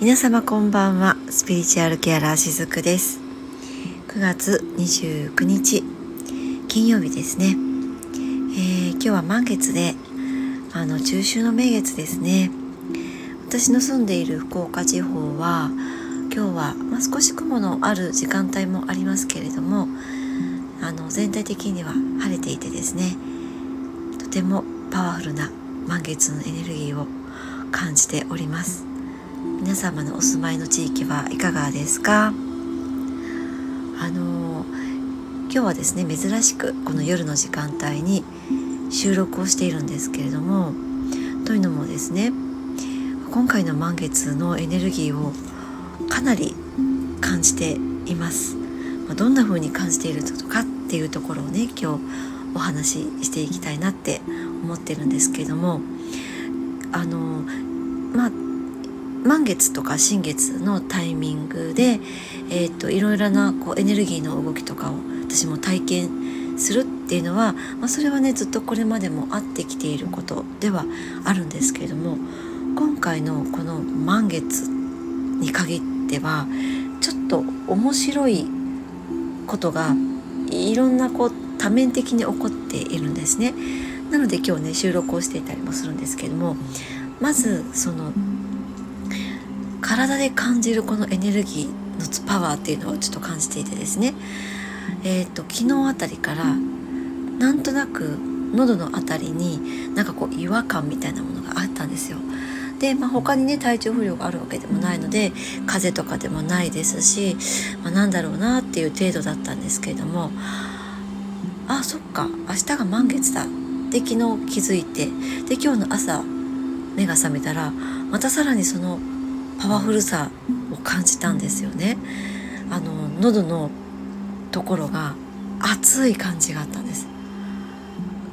皆様こんばんは。スピリチュアルケアラーしずくです。9月29日金曜日ですね、えー、今日は満月であの中秋の名月ですね。私の住んでいる福岡地方は今日は、まあ、少し雲のある時間帯もありますけれどもあの全体的には晴れていてですねとてもパワフルな満月のエネルギーを感じております皆様のお住まいの地域はいかがですか？あの今日はですね珍しくこの夜の時間帯に収録をしているんですけれどもというのもですね今回の満月のエネルギーをかなり感じています。まどんな風に感じているのかっていうところをね今日お話ししていきたいなって思ってるんですけどもあのまあ満月とか新月のタイミングで、えーと、いろいろなこうエネルギーの動きとかを私も体験するっていうのは、まあ、それはねずっとこれまでもあってきていることではあるんですけれども今回のこの満月に限ってはちょっと面白いことがいろんなこう多面的に起こっているんですね。なので今日ね収録をしていたりもするんですけどもまずその体で感じるこのエネルギーのパワーっていうのをちょっと感じていてですねえーと、昨日あたりからなんとなく喉の辺りになんかこう違和感みたいなものがあったんですよ。で、まあ、他にね体調不良があるわけでもないので風邪とかでもないですし、まあ、なんだろうなっていう程度だったんですけれどもあそっか明日が満月だで昨日気づいてで今日の朝目が覚めたらまたさらにそのパワフルさを感じたんですよね。あの喉のところが熱い感じがあったんです。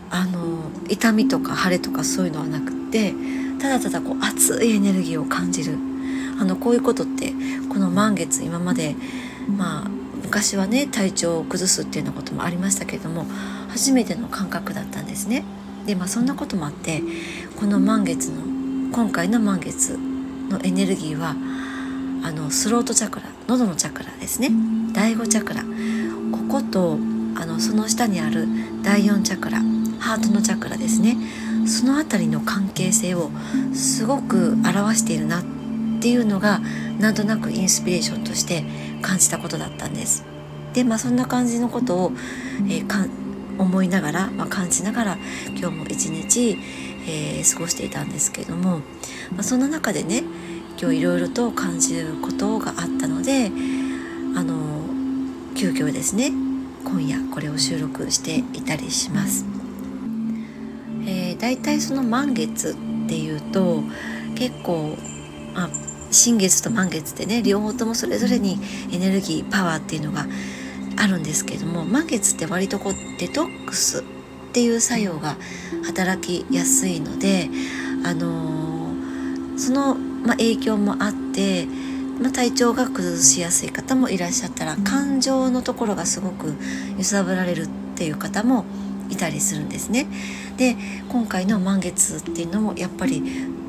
あの痛みとか腫れとかそういうのはなくってただただこう熱いエネルギーを感じるあのこういうことってこの満月今までまあ昔はね体調を崩すっていうようなこともありましたけれども初めての感覚だったんですね。でまあそんなこともあってこの満月の今回の満月のエネルギーはあのスロートチャクラ喉のチャクラですね第5チャクラこことあのその下にある第4チャクラハートのチャクラですねその辺りの関係性をすごく表しているなっていうのがなんとなくインスピレーションとして感じたことだったんです。でまあそんな感じのことを、えー、思いながら、まあ、感じながら今日も一日、えー、過ごしていたんですけれども、まあ、その中でね今日いろいろと感じることがあったのであの急遽ですね今夜これを収録していたりします。えー、だいたいその満月っていうと結構、まあ、新月と満月ってね両方ともそれぞれにエネルギーパワーっていうのがあるんですけれども満月って割とこうデトックスっていう作用が働きやすいので、あのー、その、まあ、影響もあって、まあ、体調が崩しやすい方もいらっしゃったら感情のところがすごく揺さぶられるっていう方もいたりするんですね。で今回の満月っていうのもやっぱり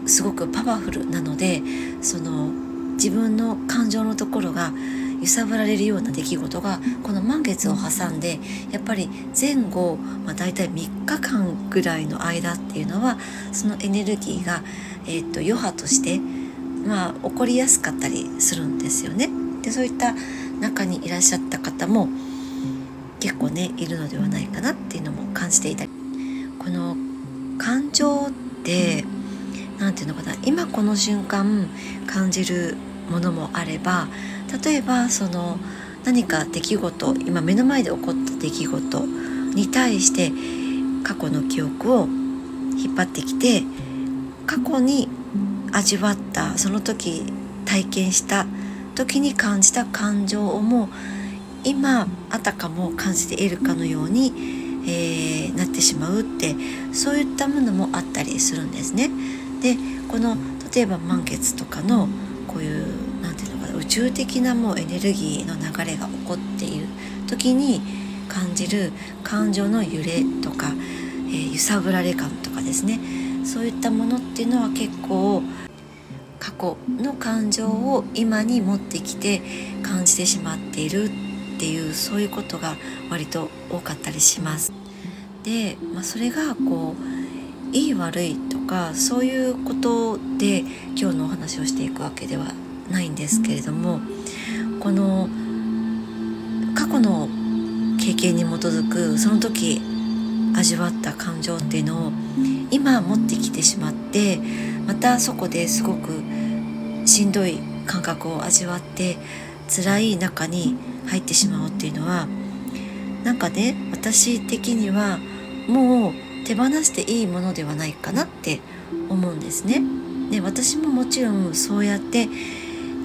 すごくパワフルなのでその自分の感情のところが揺さぶられるような出来事がこの満月を挟んでやっぱり前後、まあ、大体3日間ぐらいの間っていうのはそのエネルギーが、えー、と余波として、まあ、起こりやすかったりするんですよね。でそういった中にいらっしゃった方も結構ねいるのではないかなっていうのも感じていたりこの感情って何て言うのかな今この瞬間感じるものもあれば例えばその何か出来事今目の前で起こった出来事に対して過去の記憶を引っ張ってきて過去に味わったその時体験した時に感じた感情をも今あたかも感じているかのように、えー、なってしまうってそういったものもあったりするんですね。でこの例えば満月とかのこういう宇宙的なもうエネルギーの流れが起こっている時に感じる感情の揺れとか、えー、揺さぶられ感とかですねそういったものっていうのは結構過去の感情を今に持ってきて感じてしまっているっていうそういうことが割と多かったりします。で、まあ、それがこういい悪いとかそういうことで今日のお話をしていくわけではないんですけれどもこの過去の経験に基づくその時味わった感情っていうのを今持ってきてしまってまたそこですごくしんどい感覚を味わって辛い中に入ってしまうっていうのはなんかね私的にはもう手放していいものではないかなって思うんですね。で私ももちろんそうやって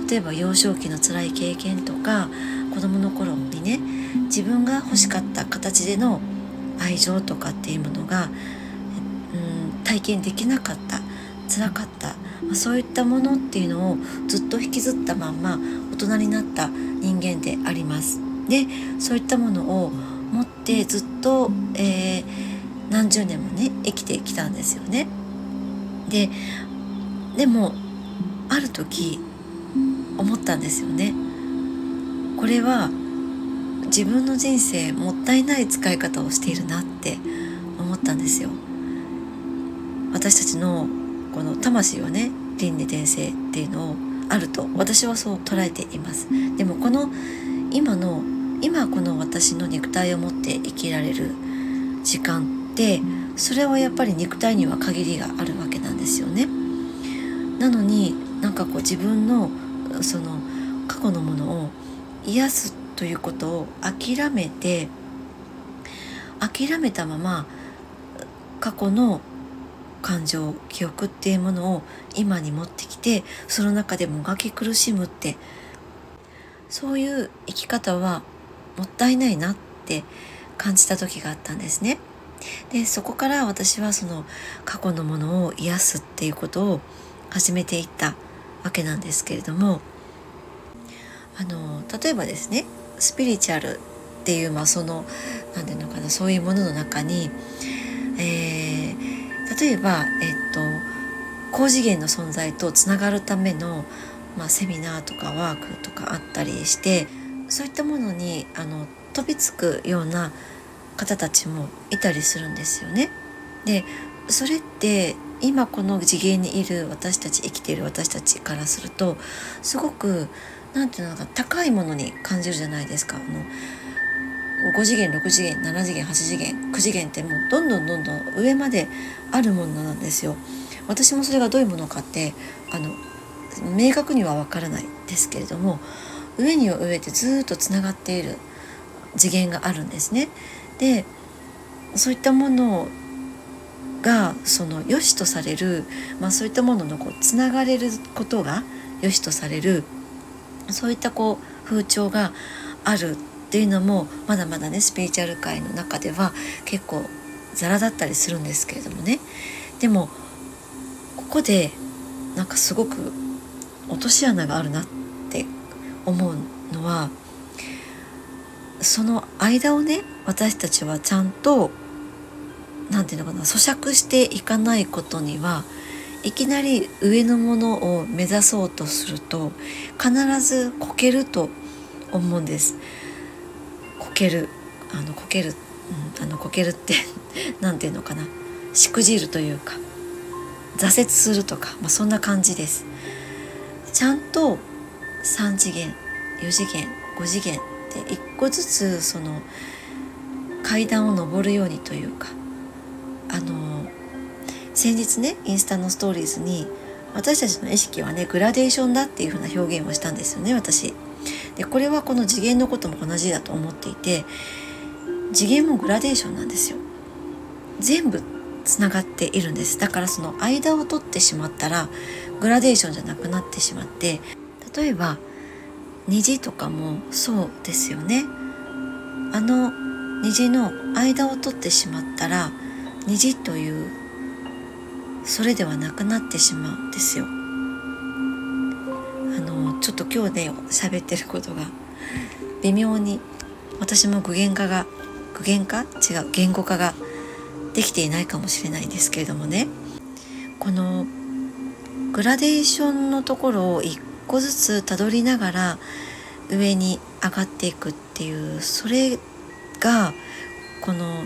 例えば幼少期の辛い経験とか子供の頃にね自分が欲しかった形での愛情とかっていうものが、うん、体験できなかった辛かった、まあ、そういったものっていうのをずっと引きずったまんま大人になった人間であります。でそういったものを持ってずっと、えー、何十年もね生きてきたんですよね。ででもある時思ったんですよね。これは自分の人生もったいない使い方をしているなって思ったんですよ。私たちのこの魂はね輪廻転生っていうのをあると私はそう捉えていますでもこの今の今この私の肉体を持って生きられる時間ってそれはやっぱり肉体には限りがあるわけなんですよねなのになんかこう自分のその過去のものを癒すということを諦めて諦めたまま過去の感情記憶っていうものを今に持ってきてその中でもがき苦しむってそういう生き方はもったいないなって感じた時があったんですね。でそこから私はその過去のものを癒すっていうことを始めていったわけなんですけれどもあの例えばですねスピリチュアルっていうまあその何て言うのかなそういうものの中に、えー、例えば、えっと、高次元の存在とつながるための、まあ、セミナーとかワークとかあったりしてそういったものにあの飛びつくような方たちもいたりするんですよね。でそれって今この次元にいる私たち生きている私たちからするとすごく何て言うのか高いものに感じるじゃないですか。あの5次元6次元7次元8次元9次元ってもうどんどんどんどん上まであるものなんですよ。私もそれがどういうものかってあの明確には分からないですけれども上には上でずっとつながっている次元があるんですね。でそういったものをがその良しとされる、まあ、そういったもののこうつながれることが良しとされるそういったこう風潮があるっていうのもまだまだねスピリチュアル界の中では結構ザラだったりするんですけれどもね。でもここでなんかすごく落とし穴があるなって思うのはその間をね私たちはちゃんと何て言うのかな咀嚼していかないことにはいきなり上のものを目指そうとすると必ずこけると思うんです。こけるあのこける、うん、あのこけるって 何て言うのかなしくじるというか挫折するとか、まあ、そんな感じです。ちゃんと3次元4次元5次元って一個ずつその階段を上るようにというかあの先日ねインスタのストーリーズに私たちの意識はねグラデーションだっていう風な表現をしたんですよね私。でこれはこの次元のことも同じだと思っていて次元もグラデーションなんですよ。全部つながっているんですだからその間を取ってしまったらグラデーションじゃなくなってしまって例えば虹とかもそうですよねあの虹の間を取ってしまったら虹というそれではなくなってしまうんですよ。あのちょっと今日ね喋ってることが微妙に私も具現化が具現化？違う言語化ができていないかもしれないんですけれどもね。このグラデーションのところを一個ずつたどりながら上に上がっていくっていうそれがこの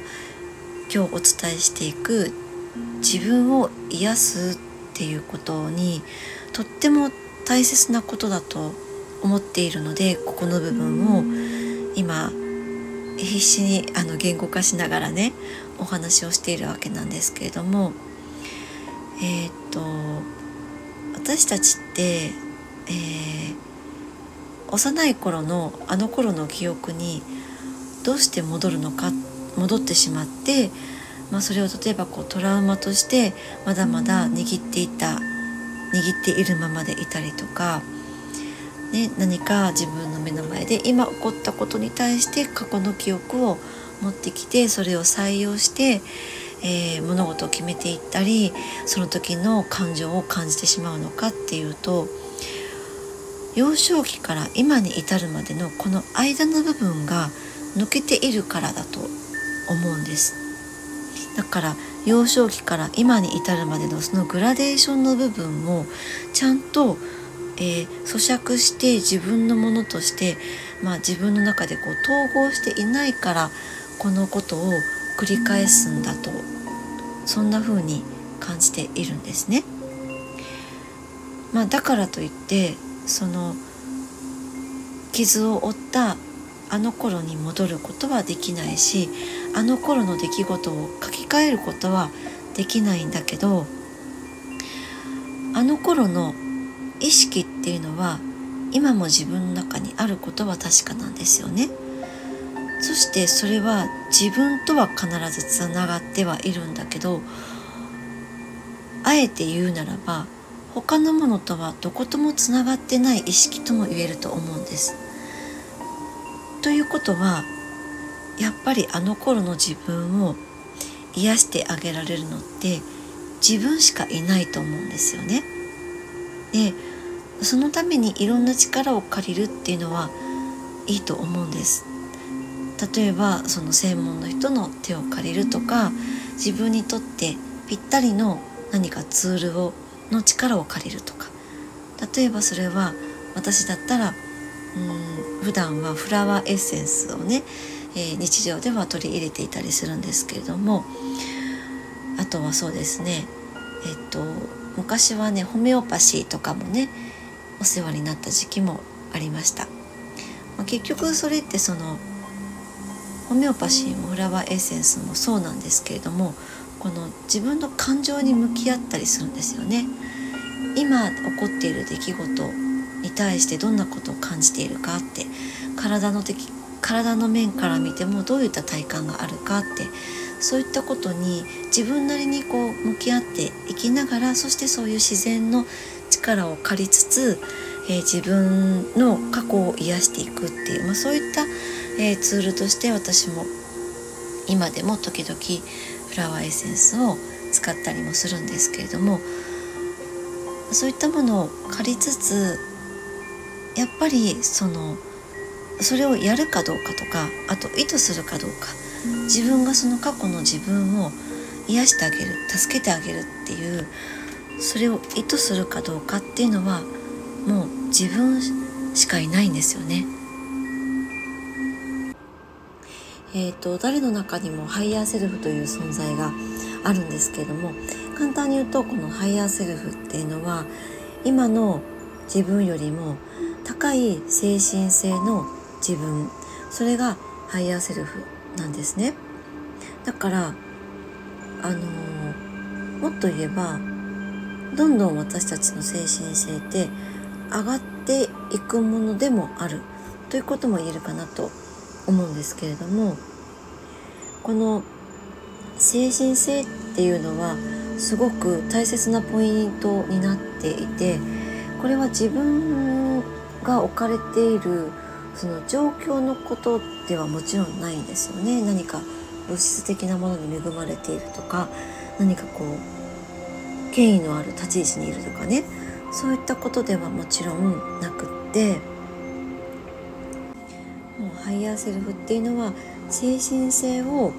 今日お伝えしていく自分を癒すっていうことにとっても大切なことだと思っているのでここの部分を今必死にあの言語化しながらねお話をしているわけなんですけれどもえー、っと私たちって、えー、幼い頃のあの頃の記憶にどうして戻るのかって戻ってしまって、まあ、それを例えばこうトラウマとしてまだまだ握っていた握っているままでいたりとかね、何か自分の目の前で今起こったことに対して過去の記憶を持ってきてそれを採用して、えー、物事を決めていったりその時の感情を感じてしまうのかっていうと幼少期から今に至るまでのこの間の部分が抜けているからだと思うんですだから幼少期から今に至るまでのそのグラデーションの部分もちゃんとえー、咀嚼して自分のものとして、まあ、自分の中でこう統合していないからこのことを繰り返すんだとそんな風に感じているんですね。まあ、だからといってその傷を負ったあの頃に戻ることはできないしあの頃の出来事を書き換えることはできないんだけどあの頃の意識っていうのは今も自分の中にあることは確かなんですよね。そしてそれは自分とは必ずつながってはいるんだけどあえて言うならば他のものとはどこともつながってない意識とも言えると思うんです。ということはやっぱりあの頃の自分を癒してあげられるのって自分しかいないと思うんですよね。でそのためにいろんな力を借りるっていうのはいいと思うんです例えばその専門の人の手を借りるとか自分にとってぴったりの何かツールをの力を借りるとか例えばそれは私だったらうん普段はフラワーエッセンスをね、えー、日常では取り入れていたりするんですけれどもあとはそうですねえっと昔はねホメオパシーとかもねお世話になった時期もありました、まあ、結局それってそのホメオパシーもフラワーエッセンスもそうなんですけれどもこの自分の感情に向き合ったりするんですよね。今起こっている出来事に対してどんなことを感じているかって体の的体の面から見てもどういった体感があるかってそういったことに自分なりにこう向き合っていきながらそしてそういう自然の力を借りつつ、えー、自分の過去を癒していくっていう、まあ、そういった、えー、ツールとして私も今でも時々フラワーエッセンスを使ったりもするんですけれどもそういったものを借りつつやっぱりそのそれをやるかどうかとかあと意図するかどうか自分がその過去の自分を癒してあげる助けてあげるっていうそれを意図するかどうかっていうのはもう自分しかいないんですよね。えーと、誰の中にもハイヤーセルフという存在があるんですけれども簡単に言うとこのハイヤーセルフっていうのは今の自分よりも高い精神性の自分。それがハイヤーセルフなんですね。だからあのー、もっと言えばどんどん私たちの精神性って上がっていくものでもある。ということも言えるかなと思うんですけれどもこの精神性っていうのはすごく大切なポイントになっていてこれは自分が置かれているその状況のことではもちろんないんですよね。何か物質的なものに恵まれているとか何かこう権威のある立ち位置にいるとかね。そういったことではもちろんなくって。もうハイヤーセルフっていうのは精神性を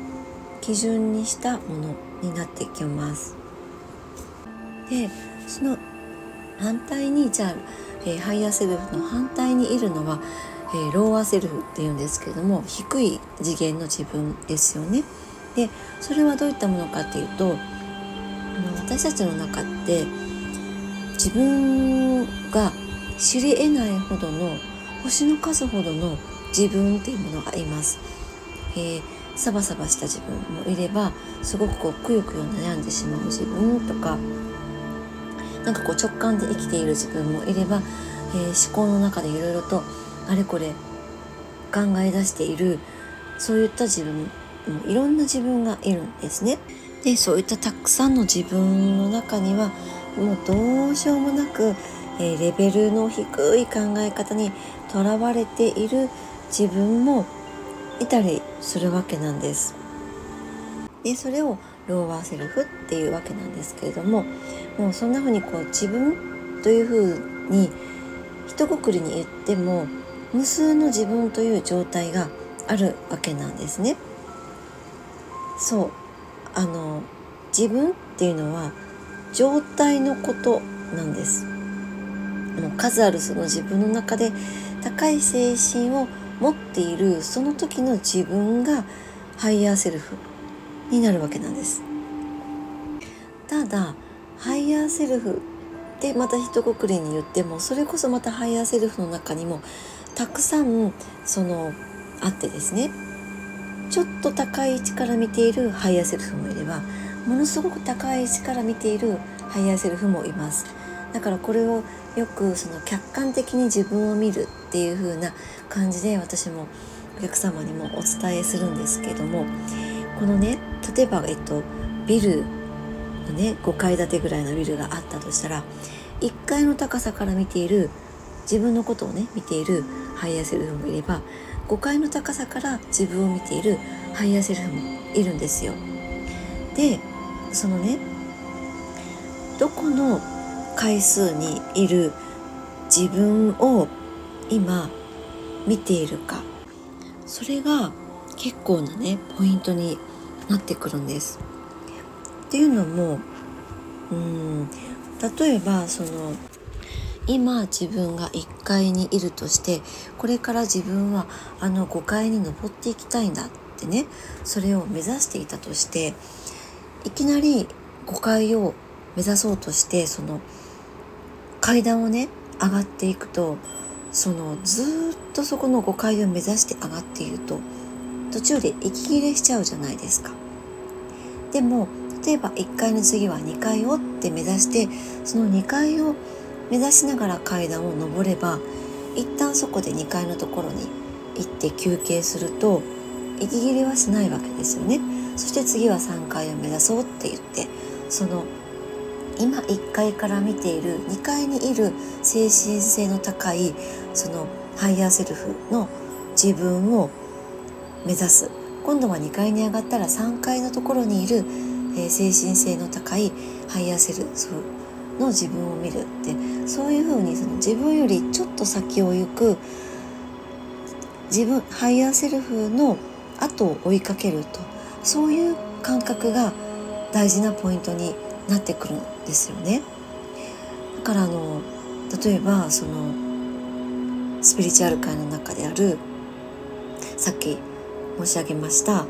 基準にしたものになっていきます。でその反対にじゃあ、えー、ハイヤーセルフの反対にいるのは、えー、ローワーセルフっていうんですけれども低い次元の自分ですよね。でそれはどういったものかっていうと私たちの中って自分が知り得ないほどの星の数ほどの自分っていうものがいます。えー、サバサバした自分もいればすごくこうくよくよ悩んでしまう自分とかなんかこう直感で生きている自分もいれば、えー、思考の中でいろいろとあれこれ考え出しているそういった自分もいろんな自分がいるんですね。でそういったたくさんの自分の中にはもうどうしようもなく、えー、レベルの低い考え方にとらわれている自分もいたりするわけなんです。でそれをローワーセルフっていうわけなんですけれどももうそんな風にこう自分という風に一括りに言っても無数の自分という状態があるわけなんですね。そうあの自分っていうのは状態のことなんです。もう数あるその自分の中で高い精神を持っているその時の自分がハイヤーセルフになるわけなんです。ただハイヤーセルフでまた一括りに言ってもそれこそまたハイヤーセルフの中にもたくさんそのあってですねちょっと高い位置から見ているハイヤーセルフもいればものすごく高い位置から見ているハイヤーセルフもいます。だからこれをよくその客観的に自分を見るっていう風な感じで私もお客様にもお伝えするんですけどもこのね例えば、えっと、ビルのね5階建てぐらいのビルがあったとしたら1階の高さから見ている自分のことをね見ているハイヤーセルフもいれば5階の高さから自分を見ているハイヤーセルフもいるんですよ。でそのねどこの階数にいる自分を今見ているかそれが結構なねポイントになってくるんです。っていうのもうん例えばその今自分が1階にいるとしてこれから自分はあの5階に登っていきたいんだってねそれを目指していたとしていきなり5階を目指そうとしてその階段をね上がっていくとそのずっとそこの5階を目指して上がっていると途中で息切れしちゃうじゃないですか。でも例えば1階の次は2階をって目指してその2階を目指しながら階段を上れば一旦そこで2階のところに行って休憩すると息切れはしないわけですよね。そして次は3階を目指そうって言ってその今1階から見ている2階にいる精神性の高いそのハイヤーセルフの自分を目指す。今度は2階に上がったら3階のところにいるえ、精神性の高いハイヤーセルフの自分を見るってそういうふうにその自分よりちょっと先を行く自分ハイヤーセルフの後を追いかけるとそういう感覚が大事なポイントになってくるんですよね。だからあの例えばそのスピリチュアル界の中であるさっき申し上げました、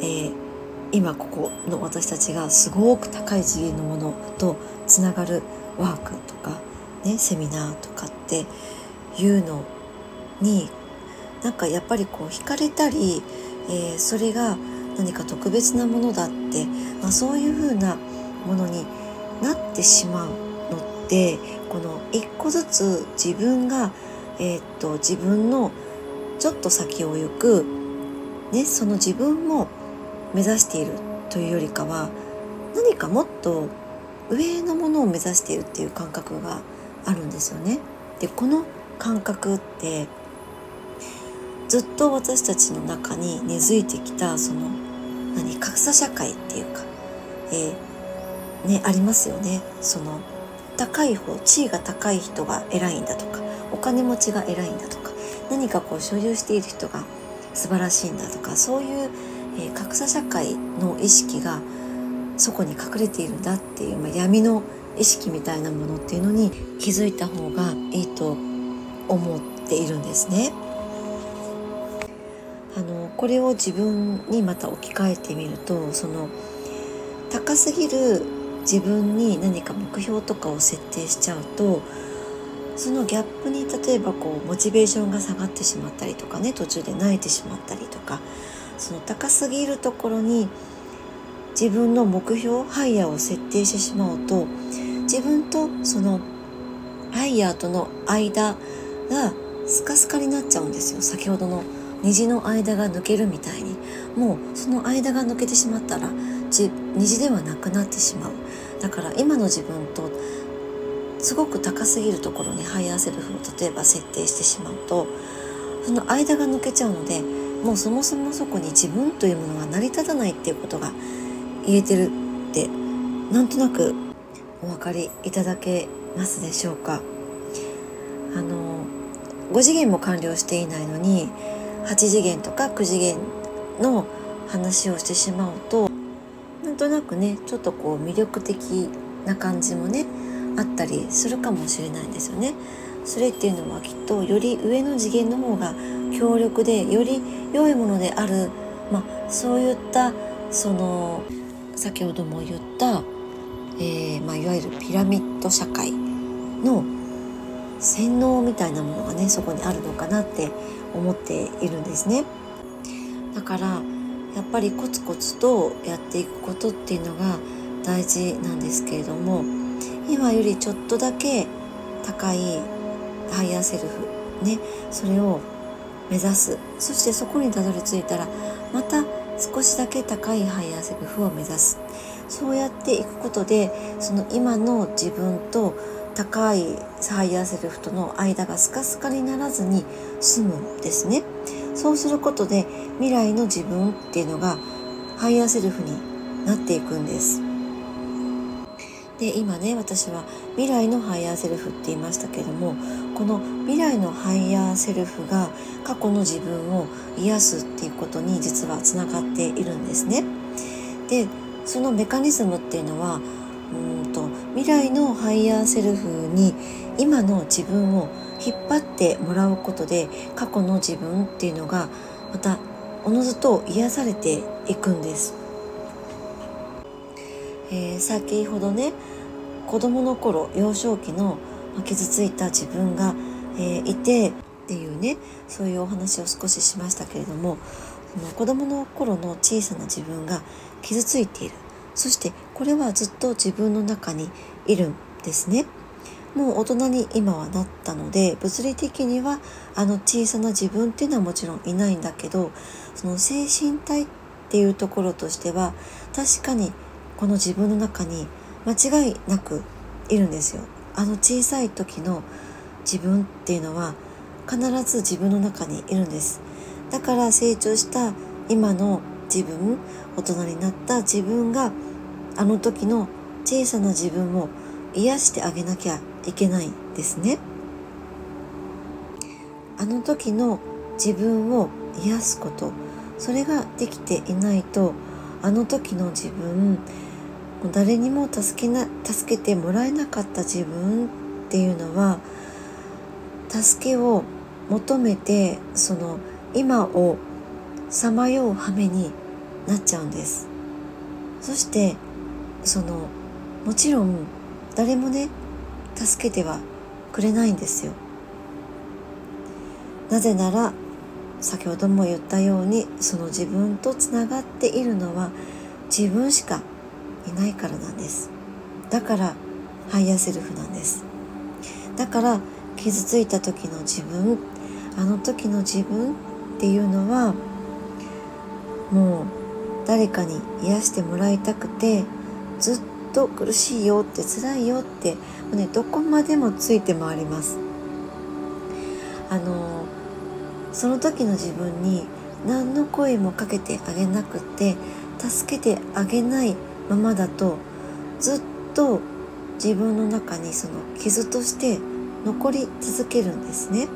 えー今ここの私たちがすごく高い次元のものとつながるワークとか、ね、セミナーとかっていうのになんかやっぱりこう惹かれたり、えー、それが何か特別なものだって、まあ、そういうふうなものになってしまうのってこの一個ずつ自分が、えー、っと自分のちょっと先を行く、ね、その自分も目指しているというよりかは何かもっと上のものを目指しているっていう感覚があるんですよね。でこの感覚ってずっと私たちの中に根付いてきたその何格差社会っていうか、えー、ねありますよね。その高い方地位が高い人が偉いんだとかお金持ちが偉いんだとか何かこう所有している人が素晴らしいんだとかそういうえー、格差社会の意識がそこに隠れているんだっていう、まあ、闇の意識みたいなものっていうのに気づいた方がいいと思っているんですね。あのこれを自分にまた置き換えてみるとその高すぎる自分に何か目標とかを設定しちゃうとそのギャップに例えばこうモチベーションが下がってしまったりとかね途中で泣いてしまったりとかその高すぎるところに自分の目標ハイヤーを設定してしまうと自分とそのハイヤーとの間がスカスカになっちゃうんですよ。先ほどの虹の間が抜けるみたいに。もうその間が抜けてしまったら虹ではなくなってしまう。だから今の自分とすごく高すぎるところにハイヤーセルフを例えば設定してしまうとその間が抜けちゃうのでもうそもそもそこに自分というものが成り立たないっていうことが言えてるってなんとなくお分かりいただけますでしょうかあの5次元も完了していないのに8次元とか9次元の話をしてしまうとなんとなくねちょっとこう魅力的な感じもねあったりするかもしれないんですよね。それっていうのはきっとより上の次元の方が強力でより良いものである、まあ、そういったその先ほども言った、えーまあ、いわゆるピラミッド社会の洗脳みたいなものがねそこにあるのかなって思っているんですね。だからやっぱりコツコツとやっていくことっていうのが大事なんですけれども今よりちょっとだけ高いハイヤーセルフねそれを目指す。そしてそこにたどり着いたらまた少しだけ高いハイヤーセルフを目指す。そうやっていくことでその今の自分と高いハイヤーセルフとの間がスカスカにならずに済むんですね。そうすることで未来の自分っていうのがハイヤーセルフになっていくんです。で今ね私は未来のハイヤーセルフって言いましたけどもこの未来のハイヤーセルフが過去の自分を癒すっていうことに実はつながっているんですね。でそのメカニズムっていうのはうんと未来のハイヤーセルフに今の自分を引っ張ってもらうことで過去の自分っていうのがまたおのずと癒されていくんです。えー、先ほどね子供の頃幼少期の傷ついた自分が、え、いてっていうねそういうお話を少ししましたけれどもその子供の頃の小さな自分が傷ついているそしてこれはずっと自分の中にいるんですね。もう大人に今はなったので物理的にはあの小さな自分っていうのはもちろんいないんだけどその精神体っていうところとしては確かにこの自分の中に間違いなくいるんですよ。あの小さい時の自分っていうのは必ず自分の中にいるんです。だから成長した今の自分大人になった自分があの時の小さな自分を癒してあげなきゃいけないんですね。あの時の自分を癒すことそれができていないとあの時の自分誰にも助けな助けてもらえなかった自分っていうのは助けを求めてその今をさまよう羽目になっちゃうんです。そしてそのもちろん誰もね助けてはくれないんですよ。なぜなら先ほども言ったようにその自分とつながっているのは自分しかいないからなんです。だからハイヤーセルフなんです。だから傷ついた時の自分あの時の自分っていうのはもう誰かに癒してもらいたくてずっと苦しいよって辛いよってねどこまでもついて回ります。あのその時の自分に何の声もかけてあげなくて助けてあげないままだとずっと自分の中にその傷として残り続けるんですね。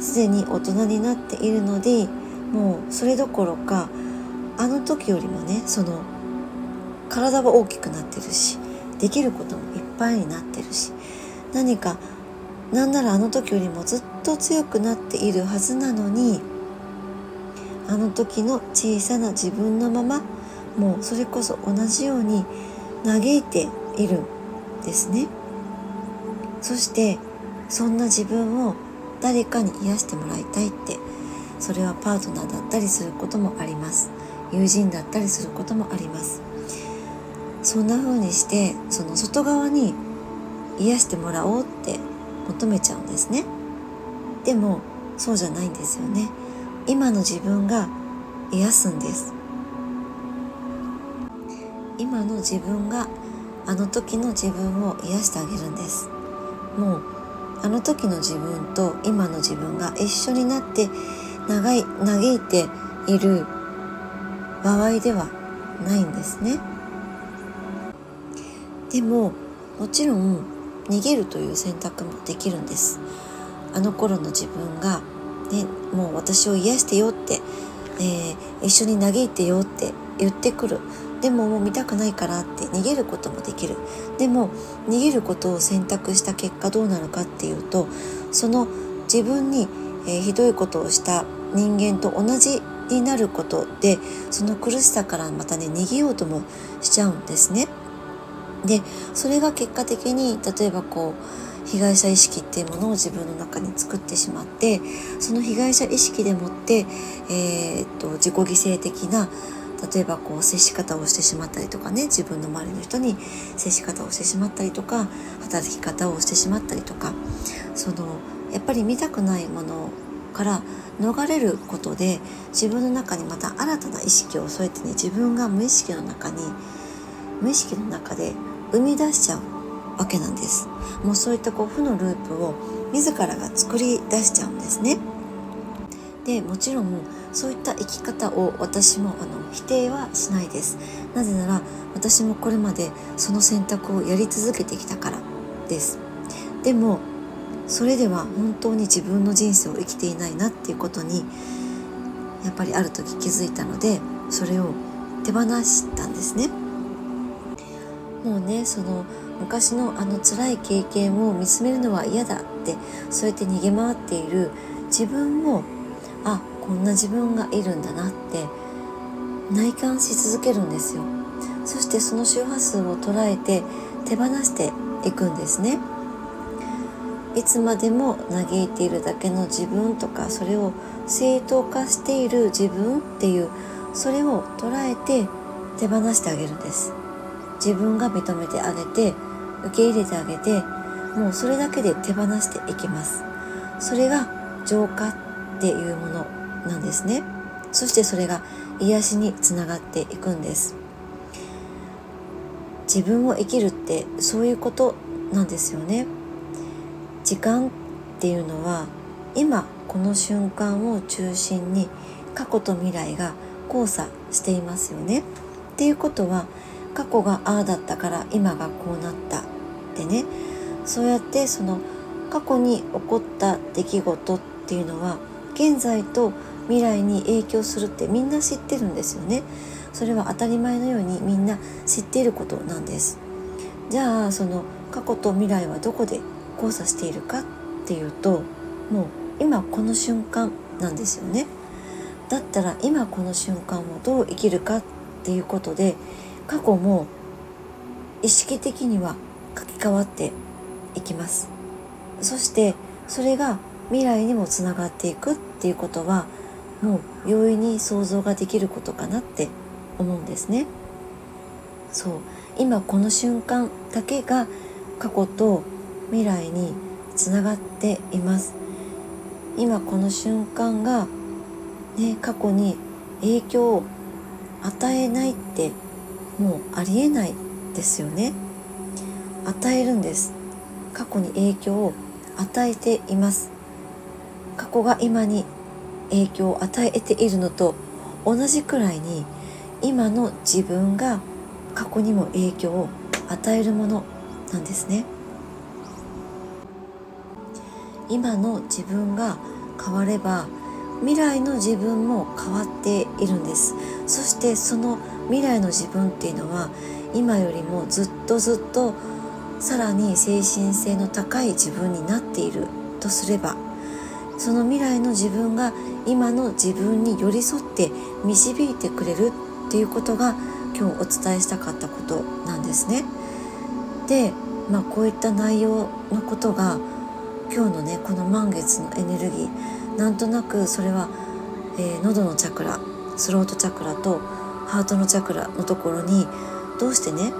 すでに大人になっているのでもうそれどころかあの時よりもねその体は大きくなってるしできることもいっぱいになってるし何かなんならあの時よりもずっと強くなっているはずなのにあの時の小さな自分のままもうそれこそ同じように嘆いているんですね。そしてそんな自分を誰かに癒してもらいたいってそれはパートナーだったりすることもあります。友人だったりすることもあります。そんな風にしてその外側に癒してもらおうって求めちゃうんですね。でもそうじゃないんですよね。今の自分が癒すんです。今の自分があの時の自分を癒してあげるんです。もうあの時の自分と今の自分が一緒になって長い嘆いている場合ではないんですね。でももちろん逃げるという選択もできるんです。あの頃の自分が、ね、もう私を癒してよって、えー、一緒に嘆いてよって言ってくる。でももう見たくないからって逃げることもできるでも逃げることを選択した結果どうなるかっていうとその自分に、えー、ひどいことをした人間と同じになることでその苦しさからまたね逃げようともしちゃうんですね。でそれが結果的に例えばこう被害者意識っていうものを自分の中に作ってしまってその被害者意識でもって、えー、っと自己犠牲的な例えばこう接し方をしてしまったりとかね自分の周りの人に接し方をしてしまったりとか働き方をしてしまったりとかそのやっぱり見たくないものから逃れることで自分の中にまた新たな意識を添えてね自分が無意識の中に無意識の中で生み出しちゃうわけなんです。もうそういったこう負のループを自らが作り出しちゃうんですね。でもちろんそういった生き方を私もあの否定はしないです。なぜなら私もこれまでその選択をやり続けてきたからです。でもそれでは本当に自分の人生を生きていないなっていうことにやっぱりある時気づいたのでそれを手放したんですね。もうねその昔のあの辛い経験を見つめるのは嫌だってそうやって逃げ回っている自分もあこんな自分がいるんだなって内観し続けるんですよ。そしてその周波数を捉えて手放していくんですね。いつまでも嘆いているだけの自分とかそれを正当化している自分っていうそれを捉えて手放してあげるんです。自分が認めてあげて受け入れてあげてもうそれだけで手放していきます。それが浄化っていうものなんですね。そしてそれが癒しにつながっていくんです。自分を生きるってそういうことなんですよね。時間っていうのは今この瞬間を中心に過去と未来が交差していますよね。っていうことは過去がああだったから今がこうなったってね。そうやってその過去に起こった出来事っていうのは現在と未来に影響するってみんな知ってるんですよね。それは当たり前のようにみんな知っていることなんです。じゃあその過去と未来はどこで交差しているかっていうともう今この瞬間なんですよね。だったら今この瞬間をどう生きるかっていうことで過去も意識的には書き換わっていきます。そしてそれが未来にもつながっていくっていうことはもう容易に想像ができることかなって思うんですね。そう。今この瞬間だけが過去と未来につながっています。今この瞬間がね過去に影響を与えないってもうありえないですよね。与えるんです。過去に影響を与えています。過去が今に影響を与えているのと同じくらいに今の自分が過去にも影響を与えるものなんですね。今の自分が変われば未来の自分も変わっているんです。そしてその未来の自分っていうのは今よりもずっとずっとさらに精神性の高い自分になっているとすればその未来の自分が今の自分に寄り添って導いてくれるっていうことが今日お伝えしたかったことなんですね。で、まあ、こういった内容のことが今日のねこの満月のエネルギーなんとなくそれは、えー、喉のチャクラスロートチャクラとハートのチャクラのところにどうしてね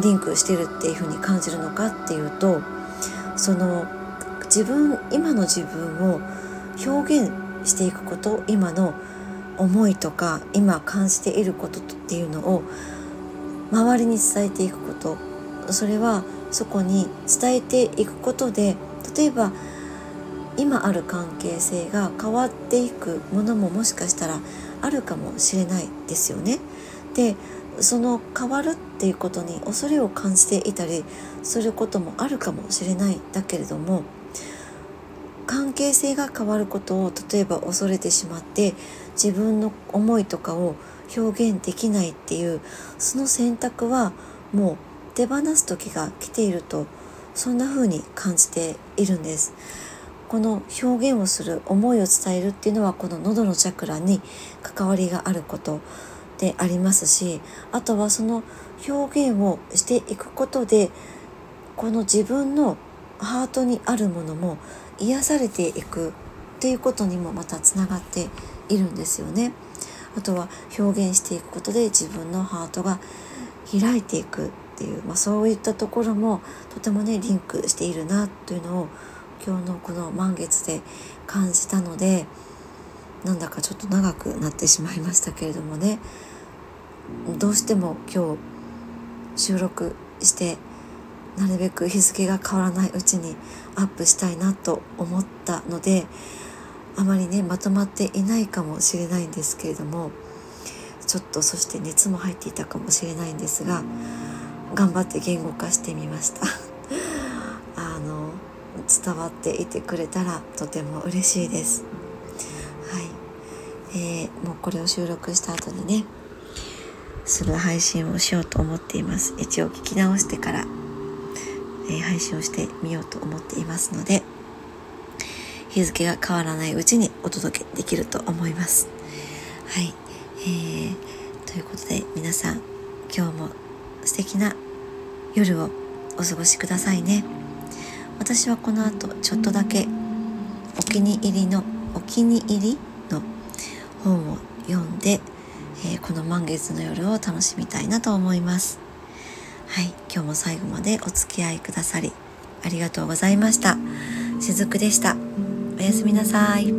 リンクしてるっていうふうに感じるのかっていうとその自分今の自分を表現していくこと今の思いとか今感じていることっていうのを周りに伝えていくことそれはそこに伝えていくことで例えば今ある関係性が変わっていくものももしかしたらあるかもしれないですよね。でその変わるっていうことに恐れを感じていたりすることもあるかもしれないだけれども関係性が変わることを例えば恐れてしまって自分の思いとかを表現できないっていうその選択はもう手放す時が来ているとそんな風に感じているんです。この表現をする思いを伝えるっていうのはこの喉のチャクラに関わりがあることでありますしあとはその表現をしていくことでこの自分のハートにあるものも癒されていくっていうことにもまたつながっているんですよね。あとは表現していくことで自分のハートが開いていくっていう、まあ、そういったところもとてもねリンクしているなというのを今日のこの満月で感じたのでなんだかちょっと長くなってしまいましたけれどもねどうしても今日収録してなるべく日付が変わらないうちにアップしたいなと思ったのであまりねまとまっていないかもしれないんですけれどもちょっとそして熱も入っていたかもしれないんですが頑張って言語化してみました。あの伝わっていてくれたらとても嬉しいです。はい。えー、もうこれを収録した後にねすぐ配信をしようと思っています。一応聞き直してから、えー、配信をしてみようと思っていますので日付が変わらないうちにお届けできると思います。はい、えー、ということで皆さん今日も素敵な夜をお過ごしくださいね。私はこの後ちょっとだけお気に入りのお気に入りの本を読んで、えー、この満月の夜を楽しみたいなと思います。はい今日も最後までお付き合いくださりありがとうございました。しずくでした。おやすみなさい。